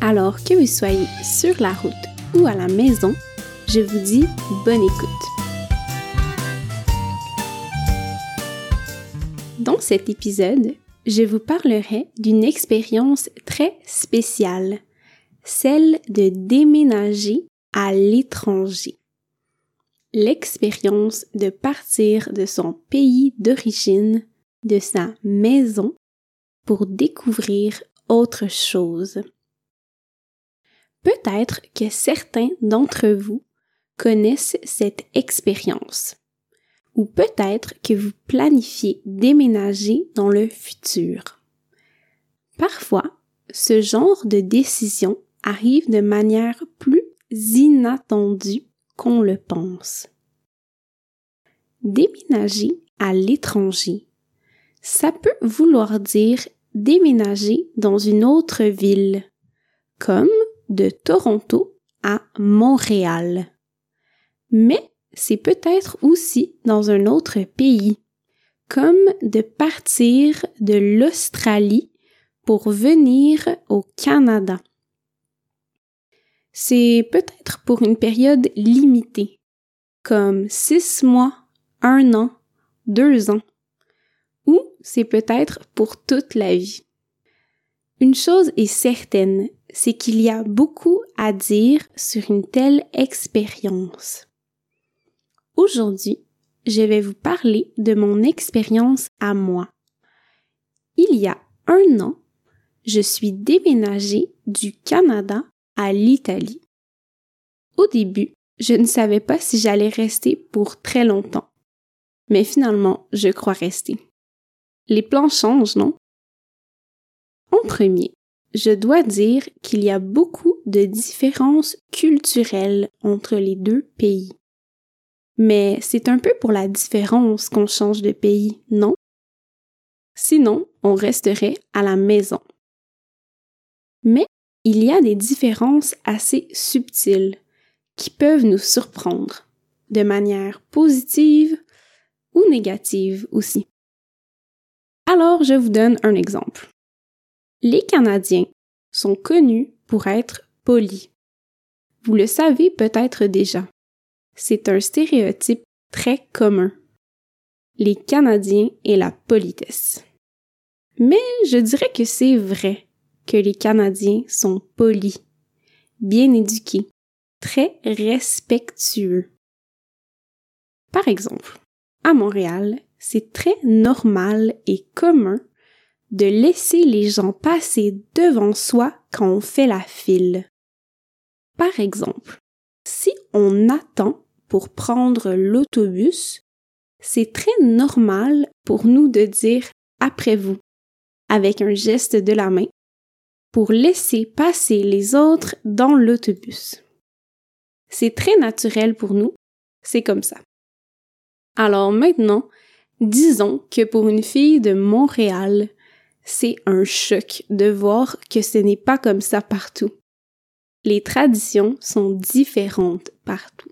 Alors que vous soyez sur la route ou à la maison, je vous dis bonne écoute. Dans cet épisode, je vous parlerai d'une expérience très spéciale, celle de déménager à l'étranger. L'expérience de partir de son pays d'origine, de sa maison, pour découvrir autre chose. Peut-être que certains d'entre vous connaissent cette expérience. Ou peut-être que vous planifiez déménager dans le futur. Parfois, ce genre de décision arrive de manière plus inattendue qu'on le pense. Déménager à l'étranger, ça peut vouloir dire déménager dans une autre ville, comme de Toronto à Montréal. Mais c'est peut-être aussi dans un autre pays, comme de partir de l'Australie pour venir au Canada. C'est peut-être pour une période limitée, comme six mois, un an, deux ans, ou c'est peut-être pour toute la vie. Une chose est certaine, c'est qu'il y a beaucoup à dire sur une telle expérience. Aujourd'hui, je vais vous parler de mon expérience à moi. Il y a un an, je suis déménagée du Canada à l'Italie. Au début, je ne savais pas si j'allais rester pour très longtemps. Mais finalement, je crois rester. Les plans changent, non? En premier, je dois dire qu'il y a beaucoup de différences culturelles entre les deux pays. Mais c'est un peu pour la différence qu'on change de pays, non? Sinon, on resterait à la maison. Mais il y a des différences assez subtiles qui peuvent nous surprendre, de manière positive ou négative aussi. Alors, je vous donne un exemple. Les Canadiens sont connus pour être polis. Vous le savez peut-être déjà. C'est un stéréotype très commun. Les Canadiens et la politesse. Mais je dirais que c'est vrai que les Canadiens sont polis, bien éduqués, très respectueux. Par exemple, à Montréal, c'est très normal et commun de laisser les gens passer devant soi quand on fait la file. Par exemple, si on attend pour prendre l'autobus, c'est très normal pour nous de dire après vous, avec un geste de la main, pour laisser passer les autres dans l'autobus. C'est très naturel pour nous, c'est comme ça. Alors maintenant, disons que pour une fille de Montréal, c'est un choc de voir que ce n'est pas comme ça partout. Les traditions sont différentes partout.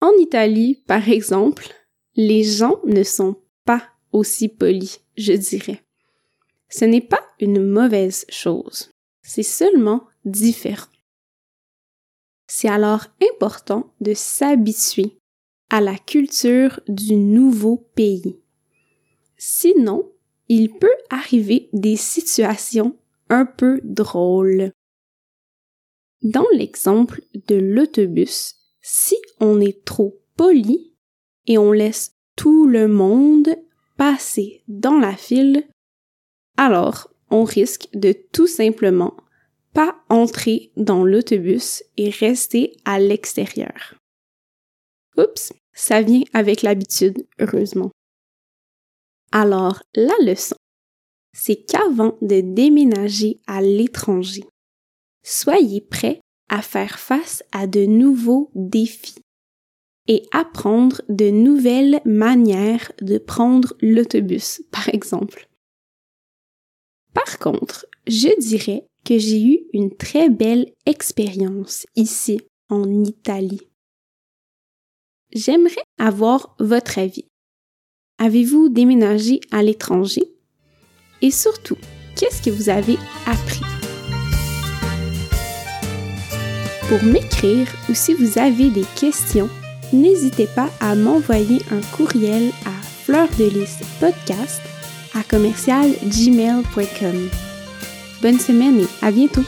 En Italie, par exemple, les gens ne sont pas aussi polis, je dirais. Ce n'est pas une mauvaise chose, c'est seulement différent. C'est alors important de s'habituer à la culture du nouveau pays. Sinon, il peut arriver des situations un peu drôles. Dans l'exemple de l'autobus, si on est trop poli et on laisse tout le monde passer dans la file, alors on risque de tout simplement pas entrer dans l'autobus et rester à l'extérieur. Oups, ça vient avec l'habitude, heureusement. Alors, la leçon, c'est qu'avant de déménager à l'étranger, Soyez prêts à faire face à de nouveaux défis et apprendre de nouvelles manières de prendre l'autobus, par exemple. Par contre, je dirais que j'ai eu une très belle expérience ici en Italie. J'aimerais avoir votre avis. Avez-vous déménagé à l'étranger? Et surtout, qu'est-ce que vous avez appris? Pour m'écrire ou si vous avez des questions, n'hésitez pas à m'envoyer un courriel à fleurdelisspodcast à commercialgmail.com. Bonne semaine et à bientôt!